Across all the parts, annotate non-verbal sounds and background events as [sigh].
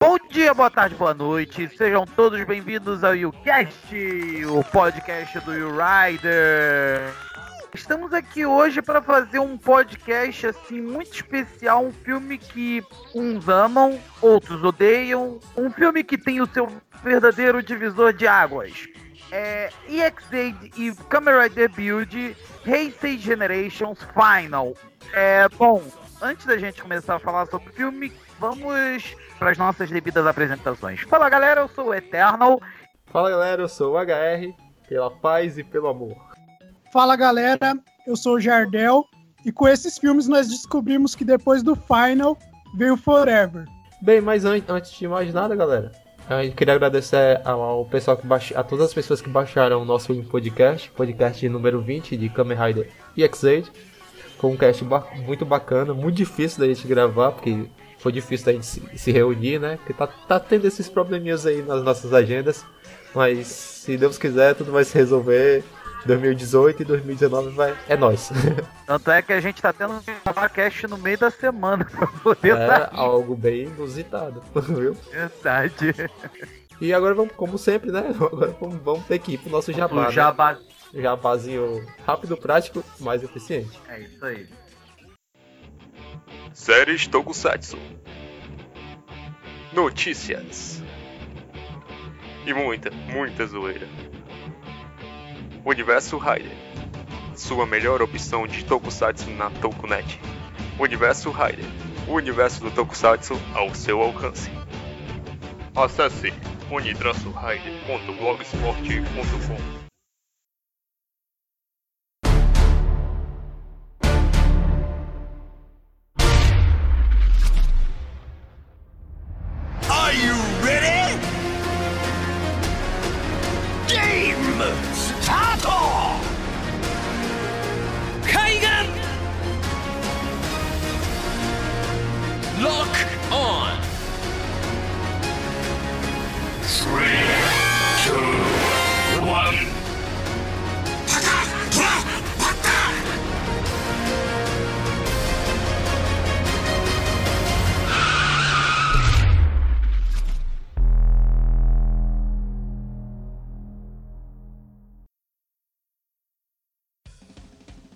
Bom dia, boa tarde, boa noite. Sejam todos bem-vindos ao YouCast, o podcast do YouRider. Rider. Estamos aqui hoje para fazer um podcast assim muito especial, um filme que uns amam, outros odeiam, um filme que tem o seu verdadeiro divisor de águas. É EX8 e Kamen Rider Build Heisei Generations Final. É, bom, antes da gente começar a falar sobre o filme, vamos para as nossas devidas apresentações. Fala galera, eu sou o Eternal. Fala galera, eu sou o HR, pela paz e pelo amor. Fala galera, eu sou o Jardel e com esses filmes nós descobrimos que depois do Final veio Forever. Bem, mas an antes de mais nada, galera, eu queria agradecer ao pessoal que baixa, a todas as pessoas que baixaram o nosso podcast, podcast número 20 de Kamen Rider EX8. Foi um cast ba muito bacana, muito difícil da gente gravar, porque foi difícil da gente se, se reunir, né? Porque tá, tá tendo esses probleminhas aí nas nossas agendas, mas se Deus quiser, tudo vai se resolver. 2018 e 2019 vai, é nós. [laughs] Tanto é que a gente tá tendo um cast no meio da semana pra poder É sair. algo bem inusitado, [laughs] viu? Verdade. E agora vamos, como sempre, né? [laughs] Agora vamos, vamos ter que ir pro nosso jabá. O né? jabá. Jabazinho rápido, prático, mais eficiente. É isso aí. Séries Tokusatsu. Notícias. E muita, muita zoeira. Universo Rider. Sua melhor opção de Tokusatsu na Tokunet. Universo Rider. O universo do Tokusatsu ao seu alcance. Acesse unitransorider.blogsport.com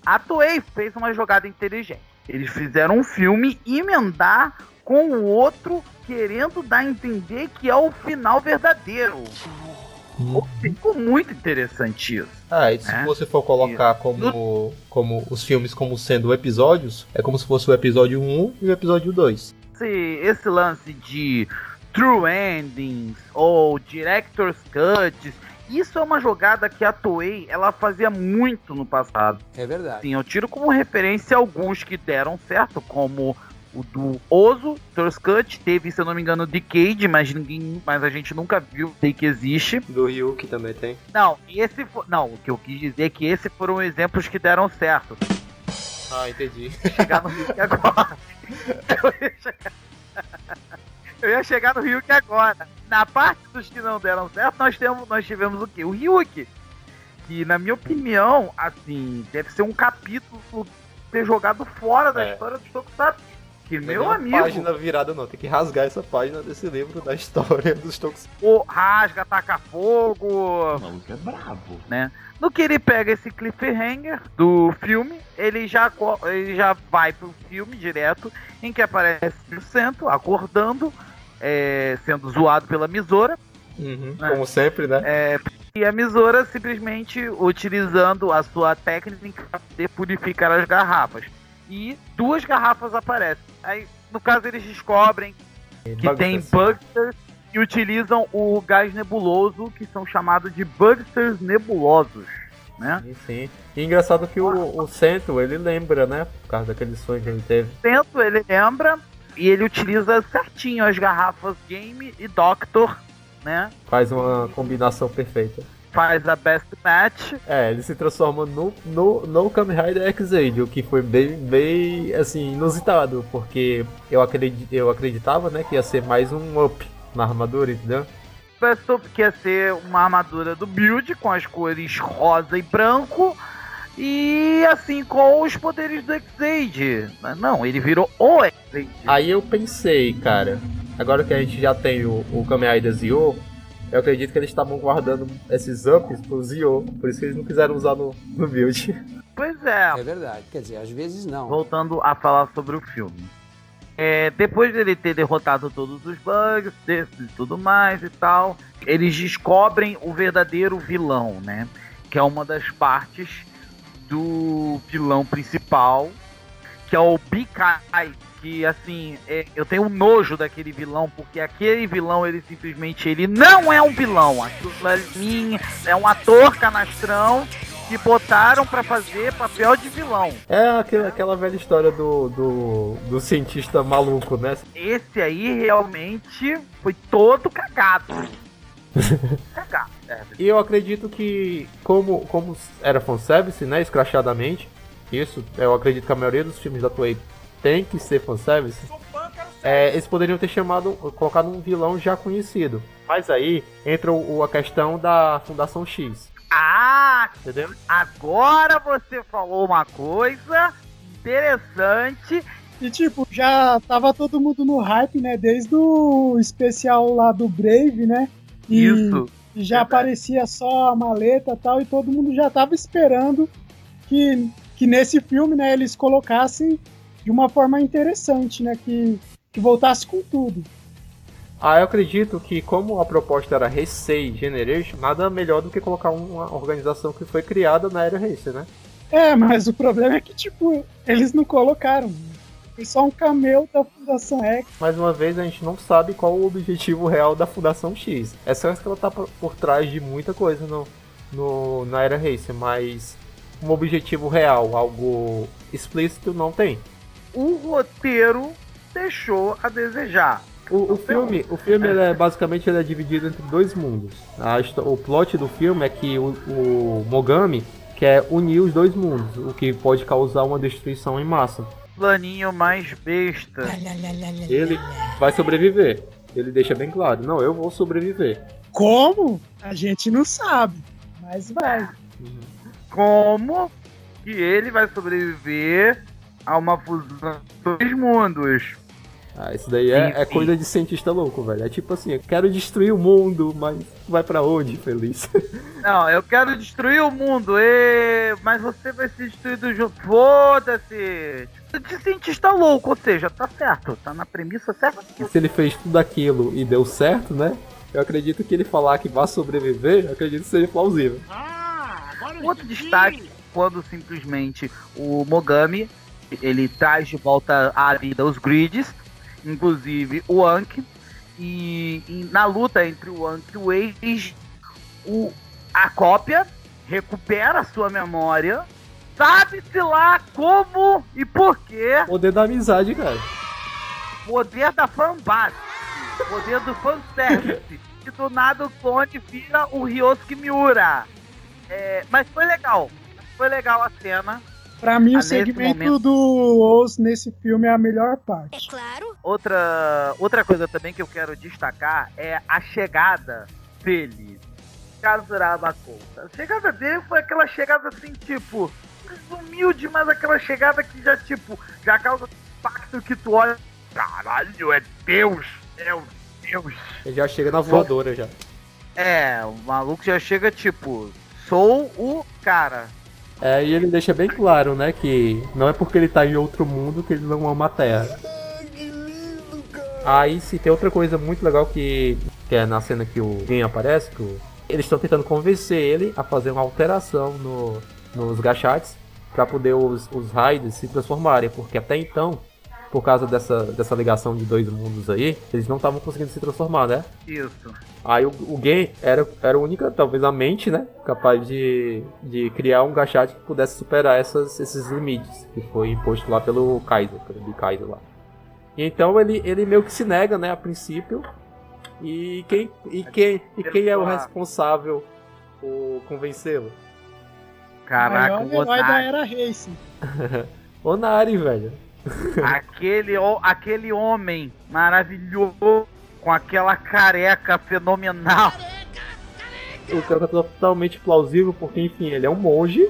A Toei fez uma jogada inteligente. Eles fizeram um filme emendar com o outro, querendo dar a entender que é o final verdadeiro. Ficou muito interessante isso. Ah, e se É. você for colocar como, como os filmes como sendo episódios, é como se fosse o episódio 1 e o episódio 2. Esse, esse lance de true endings ou director's cuts, isso é uma jogada que a Toei ela fazia muito no passado. É verdade. Sim, eu tiro como referência alguns que deram certo, como o do Ozo, Director's Cut, teve, se eu não me engano, Decade, mas ninguém, mas a gente nunca viu, sei que existe. Do Ryuki também tem. Não, esse não, o que eu quis dizer é que esses foram exemplos que deram certo. Ah, entendi. chegar no Ryuk agora. [laughs] Eu ia chegar... Eu ia chegar no Ryuk agora. Na parte dos que não deram certo, nós, temos, nós tivemos o quê? O Ryuk. Que, na minha opinião, assim, deve ser um capítulo ter jogado fora da É. história dos Tokusatsu. Que, Não meu é uma amigo, página virada não, tem que rasgar essa página desse livro da [laughs] história dos Tokusatsu. o rasga, taca fogo, O maluco é brabo. né? No que ele pega esse cliffhanger do filme, ele já, ele já vai pro filme direto, em que aparece o Cento acordando, é, sendo zoado pela Misora, Uhum, É. Como sempre, né? é, e a Misora simplesmente utilizando a sua técnica poder purificar as garrafas. E duas garrafas aparecem. Aí, no caso, eles descobrem que tem Bugsters e utilizam o gás nebuloso, que são chamados de Bugsters nebulosos, né? Sim, sim. E engraçado que o, o Cento, ele lembra, né? Por causa daquele sonho que ele teve. Tento, ele lembra, e ele utiliza certinho as garrafas Game e Doctor, né? Faz uma combinação perfeita. faz a Best Match. É, ele se transforma no, no, no Kamen Rider X-Aid, o que foi bem, bem, assim, inusitado, porque eu, acredit, eu acreditava, né, que ia ser mais um up na armadura, entendeu? Pensou que ia ser uma armadura do build com as cores rosa e branco. E assim, com os poderes do X-Aid. Não, ele virou o X-Aid. Aí eu pensei, cara, agora que a gente já tem o, o Kamen Rider Zio, eu acredito que eles estavam guardando esses ups pro Zio, por isso que eles não quiseram usar no, no build. Pois é. É verdade, quer dizer, às vezes não. Voltando a falar sobre o filme. É, depois dele ter derrotado todos os bugs e tudo mais e tal, eles descobrem o verdadeiro vilão, né? Que é uma das partes do vilão principal, que é o Bikai, que assim, é, eu tenho um nojo daquele vilão, porque aquele vilão, ele simplesmente, ele não é um vilão, aquilo é um ator canastrão que botaram para fazer papel de vilão. É aquela, aquela velha história do, do, do, cientista maluco, né? Esse aí realmente foi todo cagado. [laughs] cagado. É. E eu acredito que, como, como era fanservice, né, escrachadamente, isso, eu acredito que a maioria dos filmes da Toei tem que ser fanservice. É, eles poderiam ter chamado, colocado um vilão já conhecido. Mas aí entra o, a questão da Fundação X. Ah, entendeu? Agora você falou uma coisa interessante. E tipo, já tava todo mundo no hype, né? Desde o especial lá do Brave, né? E, Isso. E já aparecia só a maleta e tal, e todo mundo já tava esperando que, que nesse filme, né, eles colocassem de uma forma interessante, né? Que, que voltasse com tudo. Ah, eu acredito que como a proposta era Heisei Generation, nada melhor do que colocar uma organização que foi criada na era Heisei, né? É, mas o problema é que, tipo, eles não colocaram. Foi só um cameo da Fundação X. Mais uma vez, a gente não sabe qual o objetivo real da Fundação X. É só que ela tá por, por trás de muita coisa no, no, na era Racer, mas um objetivo real, algo explícito, não tem. O roteiro deixou a desejar. O, o filme, o filme é, basicamente ele é dividido entre dois mundos. A, o plot do filme é que o, o Mogami quer unir os dois mundos, o que pode causar uma destruição em massa. Planinho mais besta. Ele vai sobreviver. Ele deixa bem claro. Não, eu vou sobreviver. Como? A gente não sabe, mas vai. Como que ele vai sobreviver a uma fusão dos dois mundos? Ah, isso daí é, é, coisa de cientista louco, velho. É tipo assim, eu quero destruir o mundo, mas vai para onde, feliz? [laughs] Não, eu quero destruir o mundo, e... mas você vai ser destruído junto. Foda-se! De cientista louco, ou seja, tá certo, tá na premissa certa. Se ele fez tudo aquilo e deu certo, né? Eu acredito que ele falar que vai sobreviver, eu acredito que seja plausível. Ah, Outro destaque, quando simplesmente o Mogami ele traz de volta à vida os grids inclusive o Anki. E, e, na luta entre o Anki e o Age, o, a cópia recupera a sua memória. Sabe-se lá como e por quê. Poder da amizade, cara. Poder da fanbase. Poder do fanservice. e do nada o clone vira o Ryosuke Miura. É, mas foi legal. Foi legal a cena. Pra mim, o segmento do Oz nesse filme é a melhor parte. É claro. Outra, outra coisa também que eu quero destacar é a chegada dele. Kazuraba Kouta. A chegada dele foi aquela chegada assim, tipo, humilde, mas aquela chegada que já, tipo, já causa impacto que tu olha. Caralho, é Deus! É o Deus! Ele já chega na voadora já. É, o maluco já chega, tipo, sou o cara. É, e ele deixa bem claro, né, que não é porque ele tá em outro mundo que ele não ama a Terra. Aí se tem outra coisa muito legal que, que é na cena que o Gen aparece, que o, eles estão tentando convencer ele a fazer uma alteração no, nos gachats para poder os, os Raiders se transformarem, porque até então por causa dessa, dessa ligação de dois mundos aí, eles não estavam conseguindo se transformar, né? Isso. Aí o, o Gen era, era a única, talvez a mente, né? Capaz de, de criar um gachat que pudesse superar essas, esses limites que foi imposto lá pelo Kaiser, pelo Kaiser lá. E então ele, ele meio que se nega, né, a princípio. E quem, e quem, e quem é o responsável o convencê-lo. Caraca, o o maior herói da era Racing. [laughs] Onari, velho. [laughs] aquele, aquele homem maravilhoso, com aquela careca fenomenal. O cara é totalmente plausível, porque, enfim, ele é um monge,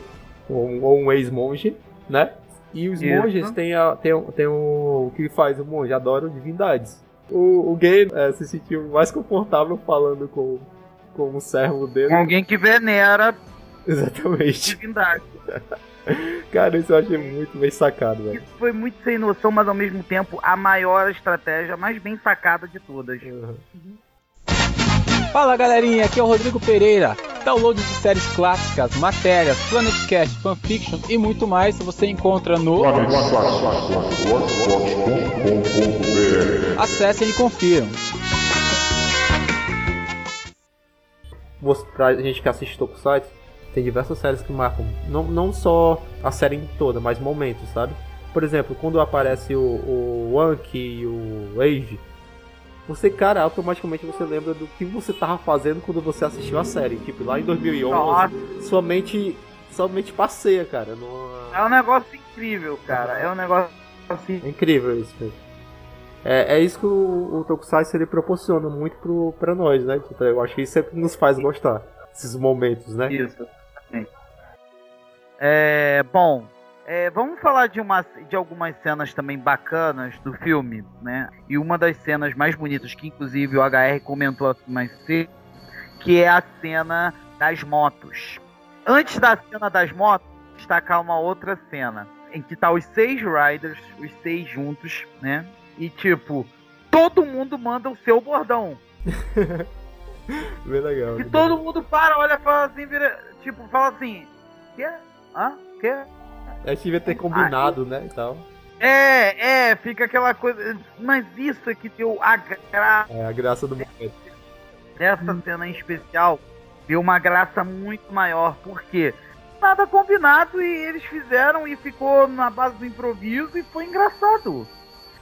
ou um, um ex-monge, né? E os Isso. monges têm, a, têm, o- têm o, o que faz o monge, adoram divindades. O, o gay é, se sentiu mais confortável falando com, com o servo dele. Com alguém que venera [laughs] Exatamente. divindade. [laughs] Cara, isso eu achei muito bem sacado, velho. Isso foi muito sem noção, mas ao mesmo tempo a maior estratégia, a mais bem sacada de todas. Fala galerinha, aqui é o Rodrigo Pereira. Download de séries clássicas, matérias, Planetcast, fanfiction e muito mais você encontra no. Acessem e confiram. Você- pra gente que assiste Tokusatsu, tem diversas séries que marcam, não, não só a série toda, mas momentos, sabe? Por exemplo, quando aparece o, o Anki e o Age, você, cara, automaticamente você lembra do que você tava fazendo quando você assistiu a série. Tipo, lá em 2011, Nossa, sua mente, sua mente passeia, cara. numa- é um negócio incrível, cara. É um negócio assim. É incrível isso, velho. É, é isso que o, o Tokusatsu ele proporciona muito pro, pra nós, né? Tipo, eu acho que isso é que nos faz gostar. Esses momentos, né? Isso. Sim. É, bom, é, vamos falar de, uma, de algumas cenas também bacanas do filme, né? E uma das cenas mais bonitas, que inclusive o HR comentou mais cedo, que é a cena das motos. Antes da cena das motos, destacar uma outra cena, em que tá os seis riders, os seis juntos, né? E tipo, todo mundo manda o seu bordão. [laughs] Bem legal. E todo mundo para, olha, fala assim, vira, tipo, fala assim, quê? Hã? Quê? A gente devia ter combinado, né? E tal. É, é, fica aquela coisa. Mas isso é que deu a graça É a graça do momento. dessa cena em especial. Deu uma graça muito maior, porque nada combinado e eles fizeram e ficou na base do improviso e foi engraçado.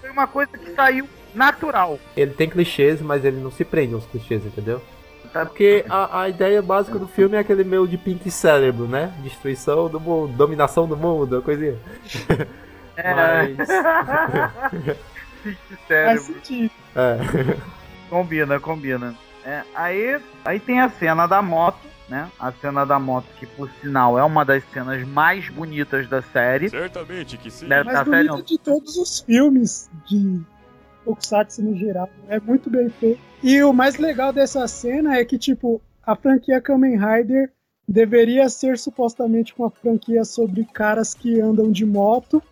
Foi uma coisa que saiu natural. Ele tem clichês, mas ele não se prende aos clichês, entendeu? Tá? Porque a, a ideia básica do filme é aquele meio de pink cérebro, né? Destruição do mundo, dominação do mundo, coisinha. É. Mas. [laughs] Fique Faz sério. sentido. É. Combina, combina. É, aí, aí tem a cena da moto, né? A cena da moto, que por sinal é uma das cenas mais bonitas da série. Certamente que sim. Deve Mais tá série, bonito de todos os filmes de Tokusatsu no geral. É muito bem feito. E o mais legal dessa cena é que, tipo, a franquia Kamen Rider deveria ser supostamente uma franquia sobre caras que andam de moto,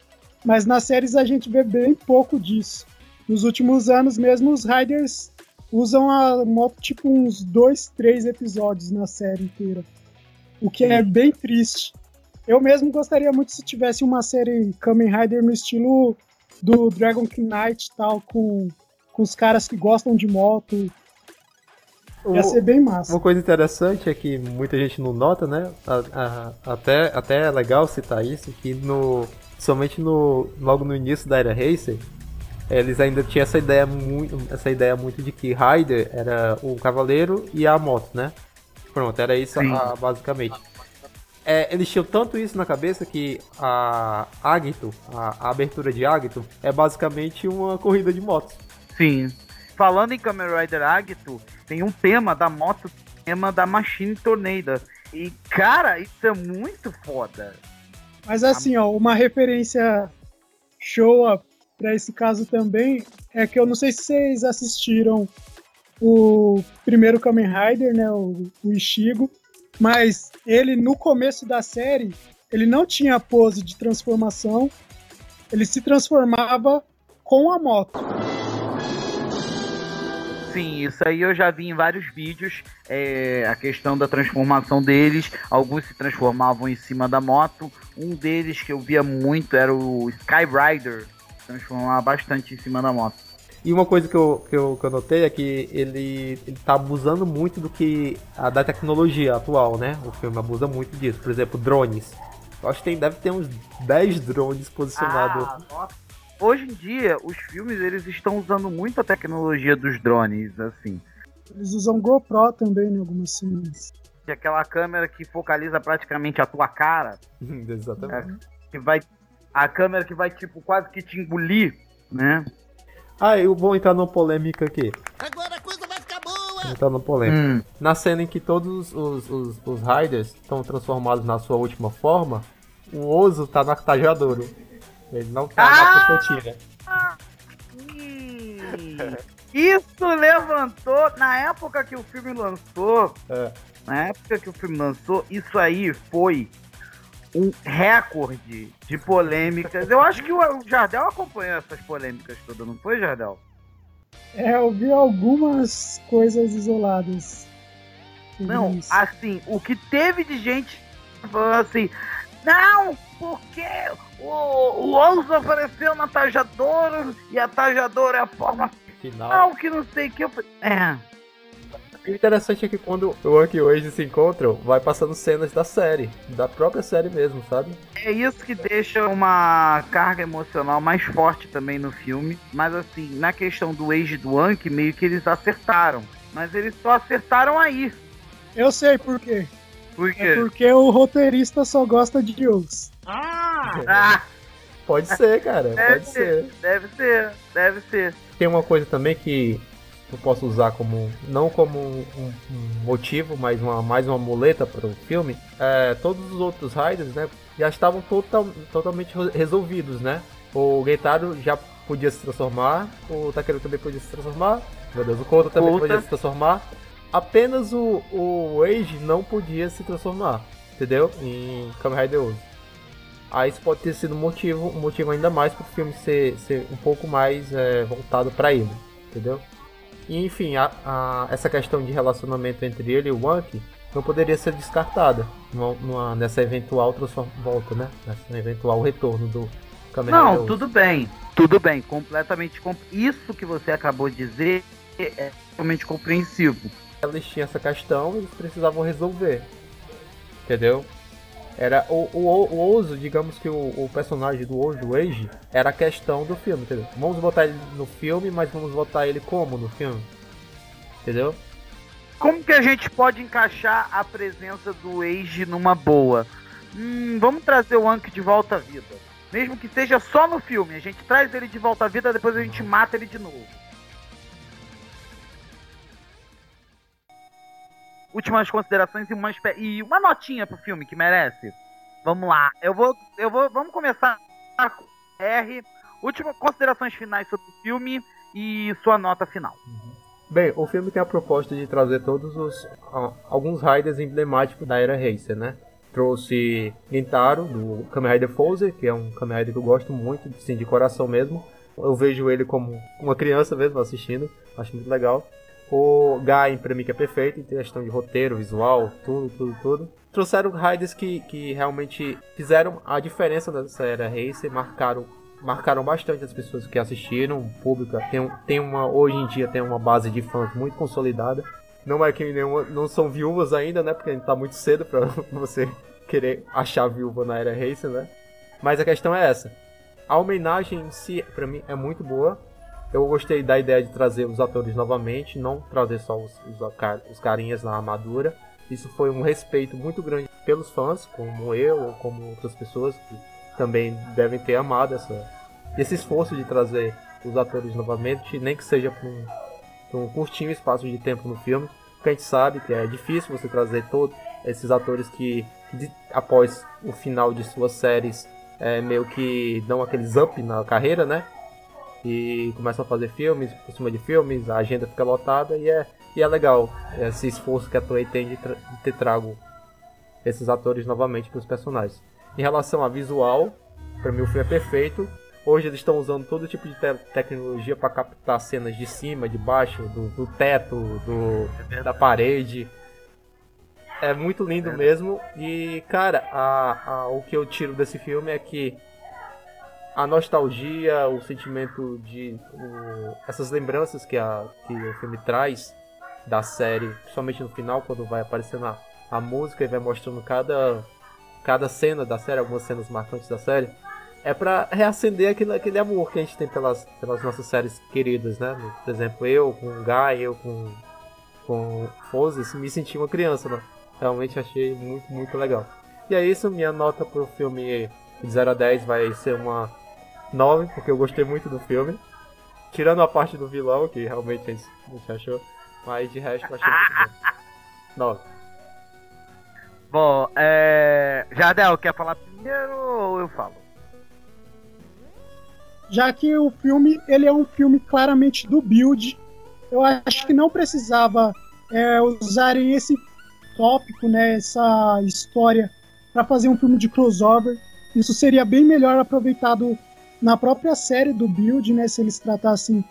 mas nas séries a gente vê bem pouco disso. Nos últimos anos mesmo, os Riders usam a moto tipo uns dois, três episódios na série inteira. O que é bem triste. Eu mesmo gostaria muito se tivesse uma série Kamen Rider no estilo do Dragon Knight e tal, com, com os caras que gostam de moto. Ia ser bem massa. Uma coisa interessante é que muita gente não nota, né? A- a- até, até é legal citar isso, que no. Somente no. Logo no início da era Racer, eles ainda tinham essa ideia muito. Essa ideia muito de que Rider era o cavaleiro e a moto, né? Pronto, era isso ah, basicamente. É, eles tinham tanto isso na cabeça que a Agito, a, a abertura de Agito, é basicamente uma corrida de motos. Sim. Falando em Kamen Rider Agito, tem um tema da moto, tema da Machine Tornado. E, cara, isso é muito foda. Mas assim, ó, uma referência show pra esse caso também é que eu não sei se vocês assistiram o primeiro Kamen Rider, né, o, o Ishigo, mas ele no começo da série, ele não tinha pose de transformação, ele se transformava com a moto. Sim, isso aí eu já vi em vários vídeos. é, a questão da transformação deles. Alguns se transformavam em cima da moto. Um deles que eu via muito era o Sky Rider. Transformava bastante em cima da moto. E uma coisa que eu, que eu, que eu notei é que ele, ele tá abusando muito do que. A, da tecnologia atual, né? O filme abusa muito disso. Por exemplo, drones. Eu acho que tem, deve ter uns 10 drones posicionados. Ah. Hoje em dia, os filmes eles estão usando muito a tecnologia dos drones, assim. Eles usam GoPro também em algumas cenas. aquela câmera que focaliza praticamente a tua cara. [laughs] Exatamente. É, que vai. A câmera que vai, tipo, quase que te engolir, né? Ah, eu vou entrar numa polêmica aqui. Agora a coisa vai ficar boa! Entrar numa polêmica. Hum. Na cena em que todos os, os, os Riders estão transformados na sua última forma, o Ozo tá na Tajadouro. Ele não tá Ah! na Cocotina. Ih, [laughs] Isso levantou, na época que o filme lançou, É. na época que o filme lançou, isso aí foi um recorde de polêmicas. Eu acho que o Jardel acompanhou essas polêmicas todas, não foi, Jardel? É, eu vi algumas coisas isoladas. Não, isso. assim, o que teve de gente falando assim, não, porque o, o Oz apareceu na Tajadouro e a Tajadouro é a forma Final. que não sei o que. Eu... falei, É, O interessante é que quando o Anki e o Age se encontram, vai passando cenas da série, da própria série mesmo, sabe? é isso que deixa uma carga emocional mais forte também no filme. Mas assim, na questão do Age e do Anki, meio que eles acertaram. Mas eles só acertaram aí. Eu sei por quê. Por É quê? porque o roteirista só gosta de Deus. Ah, Pode ser, cara, deve pode ser. Deve ser, deve ser. Tem uma coisa também que eu posso usar como não como um, um- motivo, mas uma, mais uma muleta para o filme. É, todos os outros Riders, né, já estavam total, totalmente re- resolvidos, né? O Geitaro já podia se transformar, o Takeru também podia se transformar, meu Deus, o Kota também Kota. podia se transformar. Apenas o, o Age não podia se transformar, entendeu? Em Kamen Rider 11. Aí isso pode ter sido um motivo, um motivo ainda mais para o filme ser, ser um pouco mais é, voltado para ele, entendeu? E, enfim, a- a- essa questão de relacionamento entre ele e o Wank não poderia ser descartada numa, numa- nessa eventual volta, né? Nessa eventual retorno do Kamen Não, 11. tudo bem. Tudo bem, completamente. comp- Isso que você acabou de dizer é totalmente compreensivo. Eles tinham essa questão e eles precisavam resolver, entendeu? Era o, o, o Ozo, digamos que o, o personagem do Ozo, o Age, era a questão do filme, entendeu? Vamos botar ele no filme, mas vamos botar ele como no filme? Entendeu? Como que a gente pode encaixar a presença do Age numa boa? Hum, vamos trazer o Anki de volta à vida. Mesmo que seja só no filme, a gente traz ele de volta à vida, depois a gente mata ele de novo. Últimas considerações e uma, e uma notinha pro filme que merece. Vamos lá. Eu vou. Eu vou. Vamos começar com R. Últimas considerações finais sobre o filme e sua nota final. Bem, o filme tem a proposta de trazer todos os. alguns riders emblemáticos da era Racer, né? Trouxe Gintaro, do Kamen Rider Fouzer, que é um Kamen Rider que eu gosto muito, sim, de coração mesmo. Eu vejo ele como uma criança mesmo assistindo, acho muito legal. O Gain, pra mim, que é perfeito em questão de roteiro, visual, tudo, tudo, tudo. Trouxeram riders que, que realmente fizeram a diferença nessa era Racer, marcaram marcaram bastante as pessoas que assistiram, o público tem, tem uma hoje em dia tem uma base de fãs muito consolidada. Não é que nenhuma, não são viúvas ainda, né? Porque tá muito cedo pra [laughs] você querer achar viúva na era Racer, né? Mas a questão é essa. A homenagem em si, pra mim, é muito boa. Eu gostei da ideia de trazer os atores novamente, não trazer só os, os, os carinhas na armadura. Isso foi um respeito muito grande pelos fãs, como eu ou como outras pessoas que também devem ter amado essa, esse esforço de trazer os atores novamente, nem que seja por um, por um curtinho espaço de tempo no filme, porque a gente sabe que é difícil você trazer todos esses atores que, de- após o final de suas séries, é, meio que dão aqueles up na carreira, né? E começam a fazer filmes por cima de filmes, a agenda fica lotada e é, e é legal esse esforço que a Toei tem de, tra- de ter trago esses atores novamente para os personagens. Em relação a visual, para mim o filme é perfeito. Hoje eles estão usando todo tipo de te- tecnologia para captar cenas de cima, de baixo, do, do teto, do, da parede. É muito lindo mesmo. E, cara, a, a- o que eu tiro desse filme é que a nostalgia, o sentimento de. o- essas lembranças que, a, que o filme traz da série, principalmente no final, quando vai aparecendo a, a música e vai mostrando cada, cada cena da série, algumas cenas marcantes da série, é pra reacender aquele, aquele amor que a gente tem pelas, pelas nossas séries queridas, né? Por exemplo, eu com o Guy, eu com, com Fozes, me senti uma criança, né? Realmente achei muito, muito legal. E é isso, minha nota pro filme de 0 a 10 vai ser uma 9, porque eu gostei muito do filme. Tirando a parte do vilão, que realmente a gente achou. Mas de resto eu achei muito bom. 9. Bom, é. Jardel, quer falar primeiro ou eu falo? Já que o filme ele é um filme claramente do build, eu acho que não precisava é, usarem esse tópico, né, essa história para fazer um filme de crossover. Isso seria bem melhor aproveitado na própria série do build, né, se eles tratassem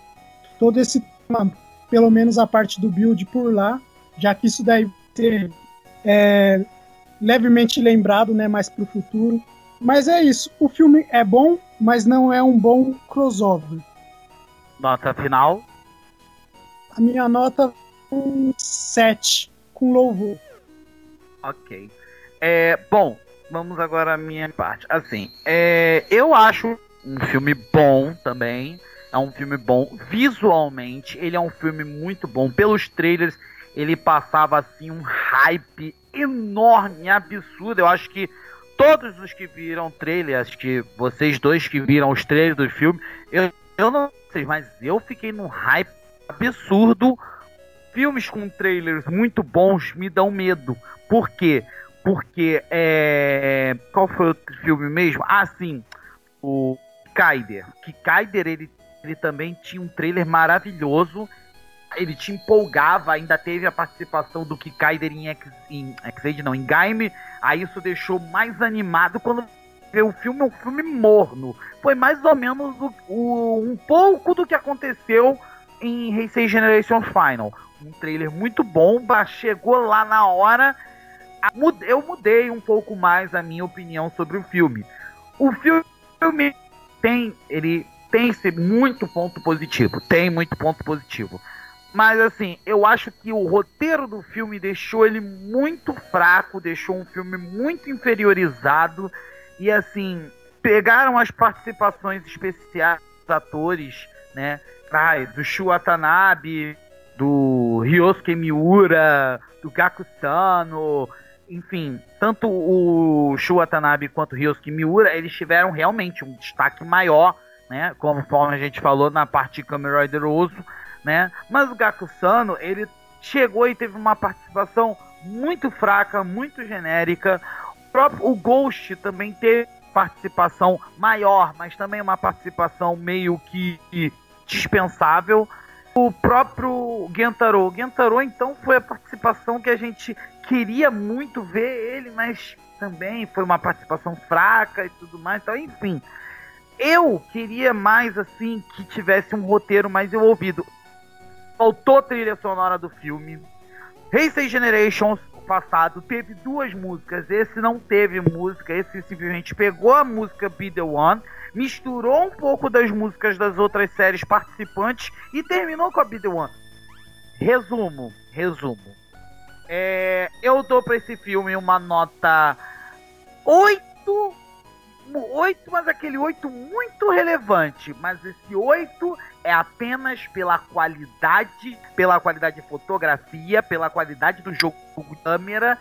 todo esse tema, pelo menos a parte do build por lá, já que isso daí ser é, levemente lembrado, né, mais para o futuro. Mas é isso. O filme é bom, mas não é um bom crossover. Nota final? A minha nota é um 7 com louvor. Ok. É, bom, vamos agora à minha parte. Assim, é, eu acho um filme bom também. É um filme bom visualmente. Ele é um filme muito bom. Pelos trailers, ele passava assim um hype enorme, absurdo. Eu acho que todos os que viram trailer, acho que vocês dois que viram os trailers do filme, eu, eu não sei, mas eu fiquei num hype absurdo. Filmes com trailers muito bons me dão medo. Por quê? Porque é. Qual foi o filme mesmo? Ah, sim. O Kaider. Que Kaider ele, ele também tinha um trailer maravilhoso. Ele te empolgava, ainda teve a participação do Kikaider em X, em X não, em Gaime. Aí isso deixou mais animado quando o filme um filme morno. Foi mais ou menos o, o, um pouco do que aconteceu em Heisei Generation Final. Um trailer muito bom, chegou lá na hora. Eu mudei um pouco mais a minha opinião sobre o filme. O filme tem, ele tem muito ponto positivo, tem muito ponto positivo. Mas assim, eu acho que o roteiro do filme deixou ele muito fraco, deixou um filme muito inferiorizado. E assim, pegaram as participações especiais dos atores, né? Ai, do Shu Watanabe, do Ryosuke Miura, do Gaku Sano, enfim, tanto o Shu Watanabe quanto o Ryosuke Miura, eles tiveram realmente um destaque maior, né? Conforme a gente falou na parte de Kamen né? Mas o Gaku Sano, ele chegou e teve uma participação muito fraca, muito genérica. O próprio o Ghost também teve participação maior, mas também uma participação meio que dispensável. O próprio Gentaro. O Gentaro, então, foi a participação que a gente queria muito ver ele, mas também foi uma participação fraca e tudo mais. Então, enfim, eu queria mais, assim, que tivesse um roteiro mais envolvido. Faltou trilha sonora do filme. Heisei Generations passado teve duas músicas, esse não teve música, esse simplesmente pegou a música Be The One misturou um pouco das músicas das outras séries participantes e terminou com a Be The One. Resumo, resumo. É, eu dou para esse filme uma nota 8, 8, mas aquele 8 muito relevante. Mas esse 8 é apenas pela qualidade, pela qualidade de fotografia, pela qualidade do jogo de câmera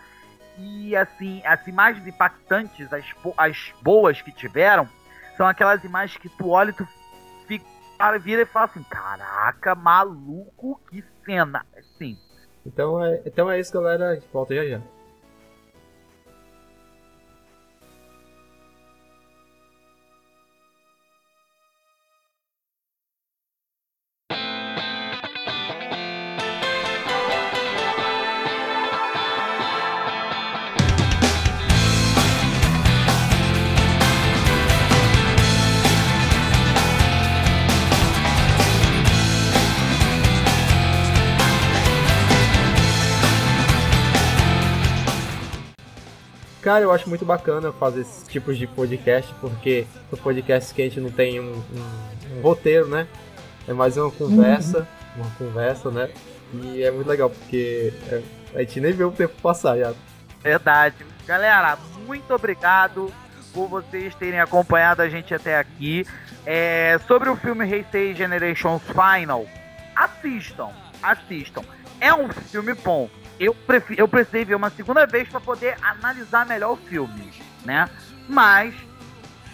e assim, as imagens impactantes, as, as boas que tiveram, são aquelas imagens que tu olha e tu fica, vira e fala assim, caraca, maluco, que cena. Sim. Então é, então é isso, galera. Volta já já. Cara, eu acho muito bacana fazer esse tipo de podcast, porque o podcast que a gente não tem um, um, um roteiro, né? É mais uma conversa, uhum. uma conversa, né? E é muito legal, porque é, a gente nem vê o tempo passar já. Verdade. Galera, muito obrigado por vocês terem acompanhado a gente até aqui. É, sobre o filme Heisei Generations Final, assistam, assistam. É um filme bom eu, prefiro, eu precisei ver uma segunda vez para poder analisar melhor o filme, né? Mas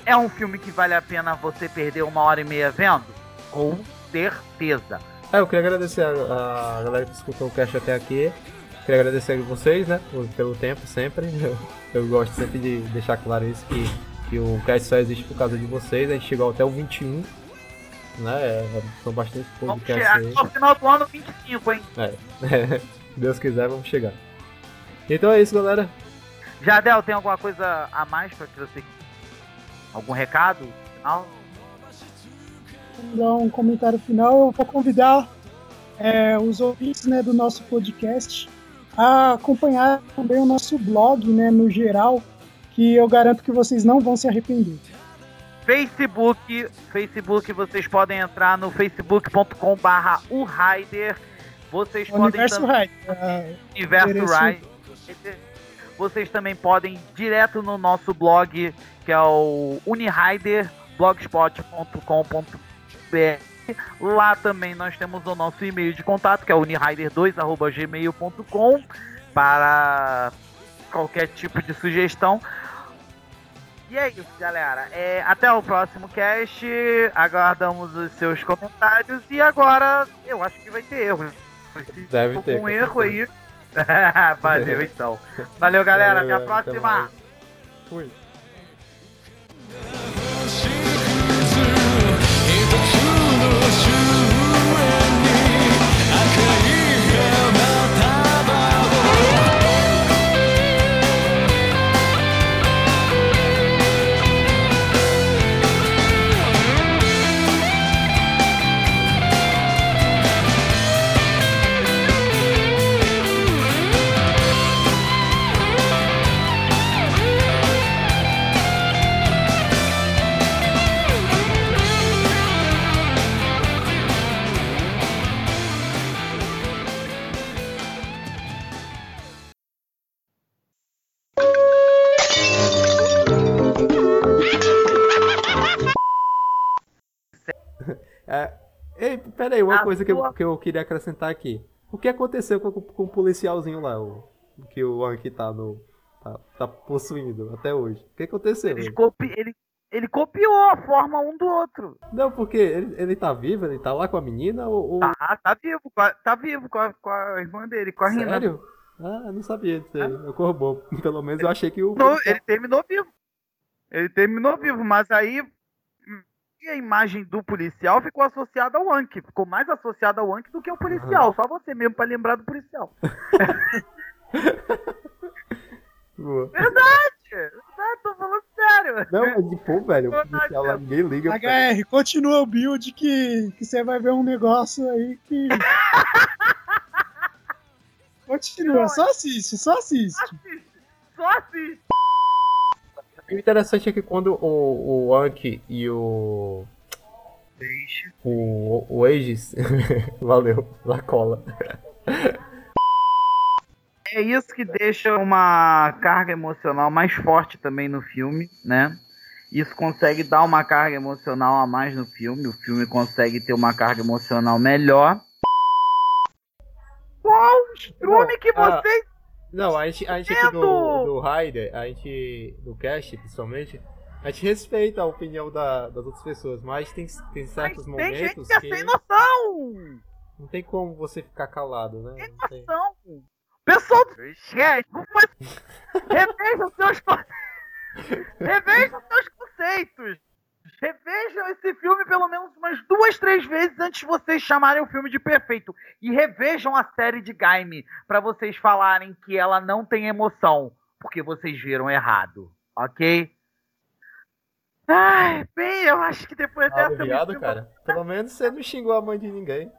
é um filme que vale a pena você perder uma hora e meia vendo? Com certeza. É, eu queria agradecer a, a galera que escutou o cast até aqui. Queria agradecer a vocês, né, pelo tempo sempre. [laughs] Eu, eu gosto sempre de deixar claro isso, que, que o cast só existe por causa de vocês. A gente chegou até o 21, né, é, são bastante podcasts aí. No final do ano, 25, hein? É, [laughs] Deus quiser, vamos chegar. Então é isso, galera. Jadel, tem alguma coisa a mais pra que você... Algum recado final? dar um comentário final, eu vou convidar é, os ouvintes né, do nosso podcast a acompanhar também o nosso blog, né, no geral, que eu garanto que vocês não vão se arrepender. Facebook, Facebook, vocês podem entrar no facebook.com Vocês podem Universo também... Rider. Universo Rider. Vocês também podem ir direto no nosso blog, que é o uniriderblogspot.com.br Lá também nós temos o nosso e-mail de contato, que é unihider2.gmail.com para qualquer tipo de sugestão. E é isso, galera. É, até o próximo cast. Aguardamos os seus comentários. E agora eu acho que vai ter erro. Deve ter. Um erro aí. [laughs] Valeu então. Valeu, galera. Até a [laughs] próxima. Até Fui. Pera aí, uma a coisa que, eu, que eu queria acrescentar aqui. O que aconteceu com, com o policialzinho lá, o, que o Anki tá, no, tá, tá possuindo até hoje? O que aconteceu? Ele, copi, ele, ele copiou a forma um do outro. Não, porque ele, ele tá vivo, ele tá lá com a menina ou. ou... Tá, tá vivo, tá vivo com a, com a irmã dele, com a Rina. Sério? Ah, não sabia disso aí. É. Eu corrobou. [laughs] Pelo menos eu achei que o. Não, ele terminou vivo. Ele terminou vivo, mas aí a imagem do policial ficou associada ao Anki. Ficou mais associada ao Anki do que ao policial. Uhum. Só você mesmo para lembrar do policial. [laughs] Boa. Verdade! Verdade, tô falando sério. Não, mas de pô, velho, o policial lá ninguém liga. HR, continua o build que, que você vai ver um negócio aí que. [laughs] continua, só assiste, só assiste. Assiste, só assiste. O interessante é que quando o, o Anki e o. O, o Aegis. [laughs] Valeu, la cola. É isso que deixa uma carga emocional mais forte também no filme, né? Isso consegue dar uma carga emocional a mais no filme. O filme consegue ter uma carga emocional melhor. Qual estrume que ah, vocês não, a gente, a gente aqui do, do Raider, a gente, do cast, principalmente, a gente respeita a opinião da, das outras pessoas, mas tem, tem certos mas tem momentos gente que, é sem noção! Não tem como você ficar calado, né? Sem noção! Tem... Pessoal do chat, [laughs] reveja seus, [laughs] reveja seus conceitos! Revejam esse filme pelo menos umas duas, três vezes antes de vocês chamarem o filme de perfeito. E revejam a série de Gaime para vocês falarem que ela não tem emoção, porque vocês viram errado, ok? Ai, bem, eu acho que depois dessa. Obrigado, cara. Pelo menos você não xingou a mãe de ninguém.